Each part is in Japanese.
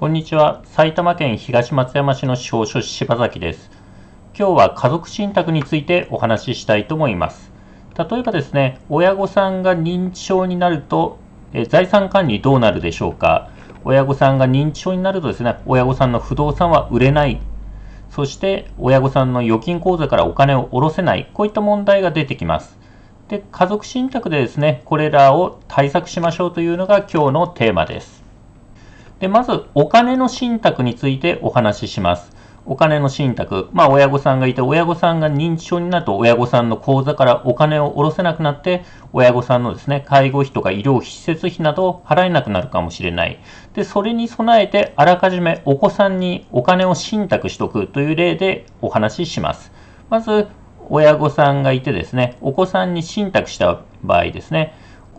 こんにちは。埼玉県東松山市の司法書士柴崎です。今日は家族信託についてお話ししたいと思います。例えばですね、親御さんが認知症になると、え財産管理どうなるでしょうか？親御さんが認知症になるとですね、親御さんの不動産は売れない。そして親御さんの預金口座からお金を下ろせない。こういった問題が出てきます。で、家族信託でですね、これらを対策しましょうというのが今日のテーマです。で、まず、お金の信託についてお話しします。お金の信託。まあ、親御さんがいて、親御さんが認知症になると、親御さんの口座からお金を下ろせなくなって、親御さんのですね、介護費とか医療費、施設費などを払えなくなるかもしれない。で、それに備えて、あらかじめお子さんにお金を信託しとくという例でお話しします。まず、親御さんがいてですね、お子さんに信託した場合ですね、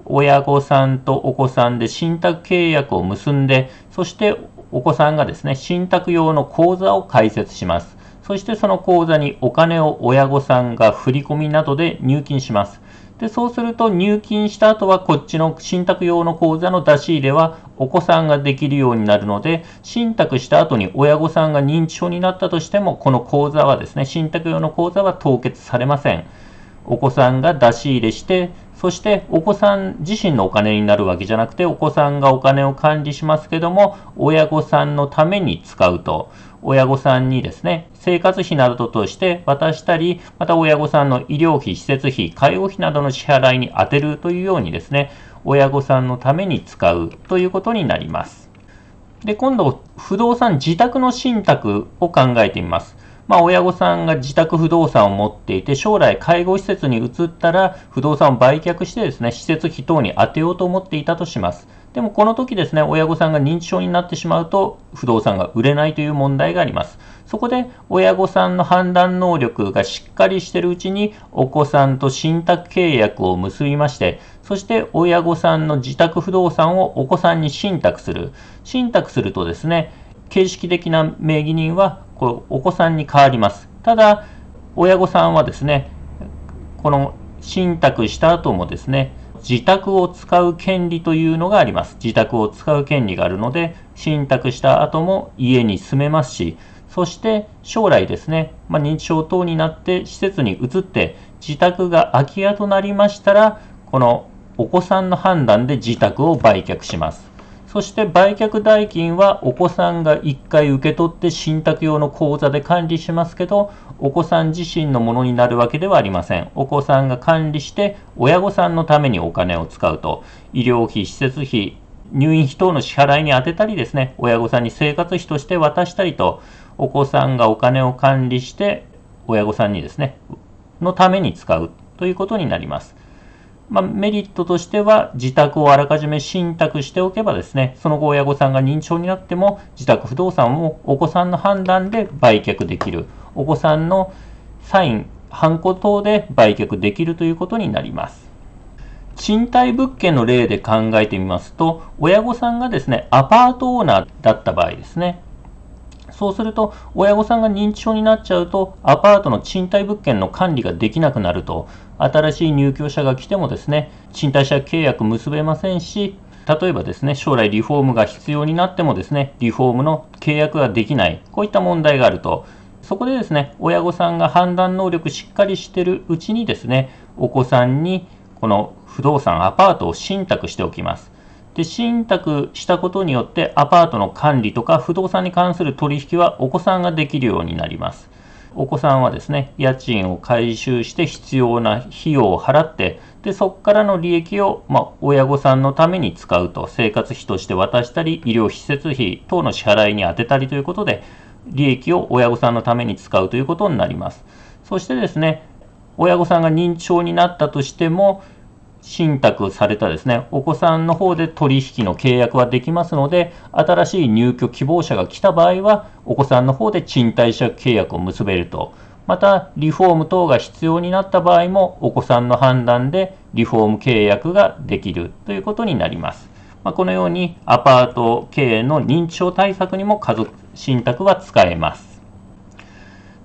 親御さんとお子さんで信託契約を結んで、そしてお子さんがですね、信託用の口座を開設します。そしてその口座にお金を親御さんが振り込みなどで入金します。で、そうすると入金した後はこっちの信託用の口座の出し入れはお子さんができるようになるので、信託した後に親御さんが認知症になったとしても、この口座はですね、信託用の口座は凍結されません。お子さんが出し入れして、そしてお子さん自身のお金になるわけじゃなくて、お子さんがお金を管理しますけども、親御さんのために使うと。親御さんにですね、生活費などとして渡したり、また親御さんの医療費、施設費、介護費などの支払いに充てるというようにですね、親御さんのために使うということになります。で、今度、不動産自宅の信託を考えてみます。まあ、親御さんが自宅不動産を持っていて、将来介護施設に移ったら、不動産を売却してですね、施設費等に充てようと思っていたとします。でもこの時ですね、親御さんが認知症になってしまうと、不動産が売れないという問題があります。そこで親御さんの判断能力がしっかりしているうちに、お子さんと信託契約を結びまして、そして親御さんの自宅不動産をお子さんに信託する。信託するとですね、形式的な名義人はこお子さんに変わります。ただ、親御さんはですね、この信託した後もですね、自宅を使う権利というのがあります。自宅を使う権利があるので、信託した後も家に住めますし、そして将来ですね、まあ、認知症等になって施設に移って自宅が空き家となりましたら、このお子さんの判断で自宅を売却します。そして売却代金はお子さんが1回受け取って信託用の口座で管理しますけど、お子さん自身のものになるわけではありません。お子さんが管理して親御さんのためにお金を使うと、医療費、施設費、入院費等の支払いに充てたりですね、親御さんに生活費として渡したりと、お子さんがお金を管理して親御さんにですね、のために使うということになります。まあ、メリットとしては、自宅をあらかじめ信託しておけばですね、その後親御さんが認知症になっても、自宅不動産をお子さんの判断で売却できる。お子さんのサイン、ハンコ等で売却できるということになります。賃貸物件の例で考えてみますと、親御さんがですね、アパートオーナーだった場合ですね、そうすると、親御さんが認知症になっちゃうと、アパートの賃貸物件の管理ができなくなると、新しい入居者が来てもですね、賃貸借契約結べませんし、例えばですね、将来リフォームが必要になってもですね、リフォームの契約ができない、こういった問題があると、そこでですね、親御さんが判断能力しっかりしてるうちにですね、お子さんにこの不動産、アパートを信託しておきます。で、信託したことによってアパートの管理とか不動産に関する取引はお子さんができるようになります。お子さんはですね、家賃を回収して必要な費用を払って、で、そこからの利益を、ま、親御さんのために使うと、生活費として渡したり、医療施設費等の支払いに充てたりということで、利益を親御さんのために使うということになります。そしてですね、親御さんが認知症になったとしても、信託されたですね、お子さんの方で取引の契約はできますので、新しい入居希望者が来た場合は、お子さんの方で賃貸借契約を結べると。また、リフォーム等が必要になった場合も、お子さんの判断でリフォーム契約ができるということになります。まあ、このように、アパート経営の認知症対策にも家族信託は使えます。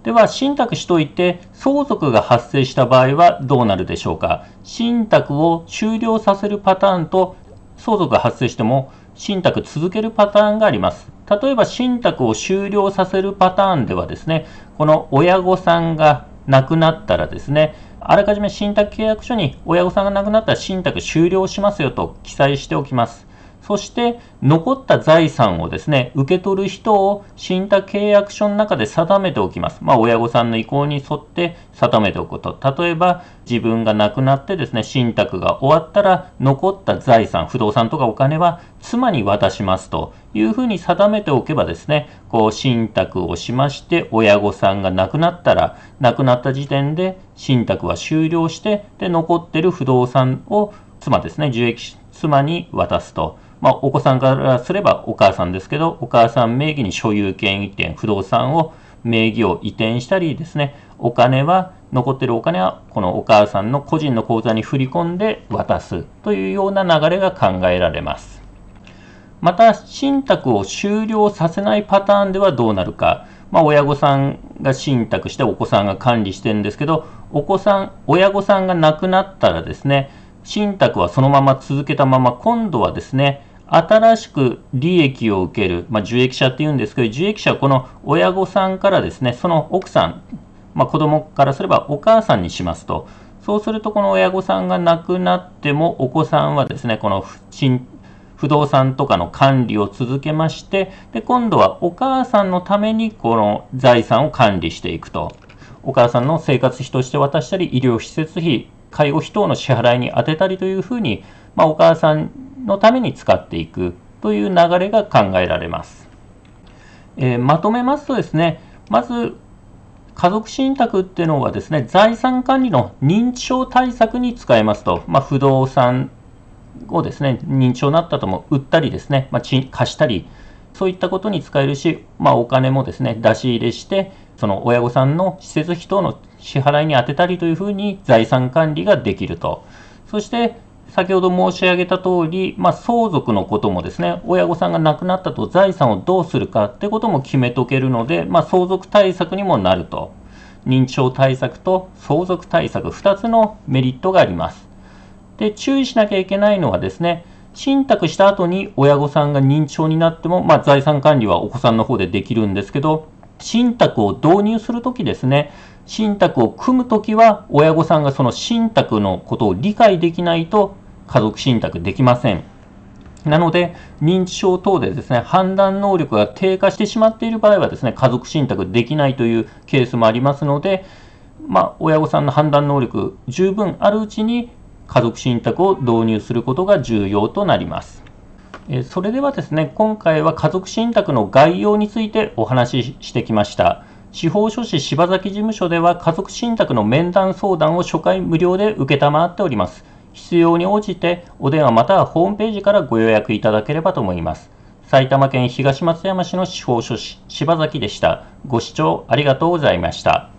では、信託しといて相続が発生した場合はどうなるでしょうか？信託を終了させるパターンと相続が発生しても信託続けるパターンがあります。例えば信託を終了させるパターンではですね、この親御さんが亡くなったらですね、あらかじめ信託契約書に親御さんが亡くなったら信託終了しますよと記載しておきます。そして残った財産をですね、受け取る人を信託契約書の中で定めておきます。まあ、親御さんの意向に沿って定めておくこと。例えば、自分が亡くなってですね、信託が終わったら残った財産、不動産とかお金は妻に渡しますというふうに定めておけばですね、こう信託をしまして親御さんが亡くなったら、亡くなった時点で信託は終了して、で、残ってる不動産を妻ですね、受益妻に渡すと。まあ、お子さんからすればお母さんですけど、お母さん名義に所有権移転、不動産を名義を移転したりですね、お金は、残ってるお金はこのお母さんの個人の口座に振り込んで渡すというような流れが考えられます。また、信託を終了させないパターンではどうなるか。まあ、親御さんが信託してお子さんが管理してるんですけど、お子さん、親御さんが亡くなったらですね、信託はそのまま続けたまま、今度はですね、新しく利益を受ける、まあ、受益者っていうんですけど、受益者はこの親御さんからですね、その奥さん、まあ、子供からすればお母さんにしますと、そうするとこの親御さんが亡くなってもお子さんはですね、この不動産とかの管理を続けまして、で今度はお母さんのためにこの財産を管理していくと。お母さんの生活費として渡したり、医療施設費、介護費等の支払いに充てたりというふうに、まあ、お母さんのために使っていくという流れが考えられます。えー、まとめますとですね、まず家族信託っていうのはですね、財産管理の認知症対策に使えますと、まあ、不動産をですね、認知症になったとも売ったりですね、まあ、貸したり、そういったことに使えるし、まあ、お金もですね、出し入れして、その親御さんの施設費等の支払いに充てたりというふうに財産管理ができると。そして、先ほど申し上げた通り、まあ、相続のこともですね、親御さんが亡くなったと財産をどうするかってことも決めとけるので、まあ、相続対策にもなると。認知症対策と相続対策、2つのメリットがあります。で、注意しなきゃいけないのはですね、信託した後に親御さんが認知症になっても、まあ、財産管理はお子さんの方でできるんですけど、信託を導入するときですね、信託を組むときは親御さんがその信託のことを理解できないと家族信託できません。なので、認知症等でですね、判断能力が低下してしまっている場合はですね、家族信託できないというケースもありますので、まあ、親御さんの判断能力十分あるうちに家族信託を導入することが重要となります。それではですね、今回は家族信託の概要についてお話ししてきました。司法書士柴崎事務所では家族信託の面談相談を初回無料で承っております。必要に応じてお電話またはホームページからご予約いただければと思います。埼玉県東松山市の司法書士柴崎でした。ご視聴ありがとうございました。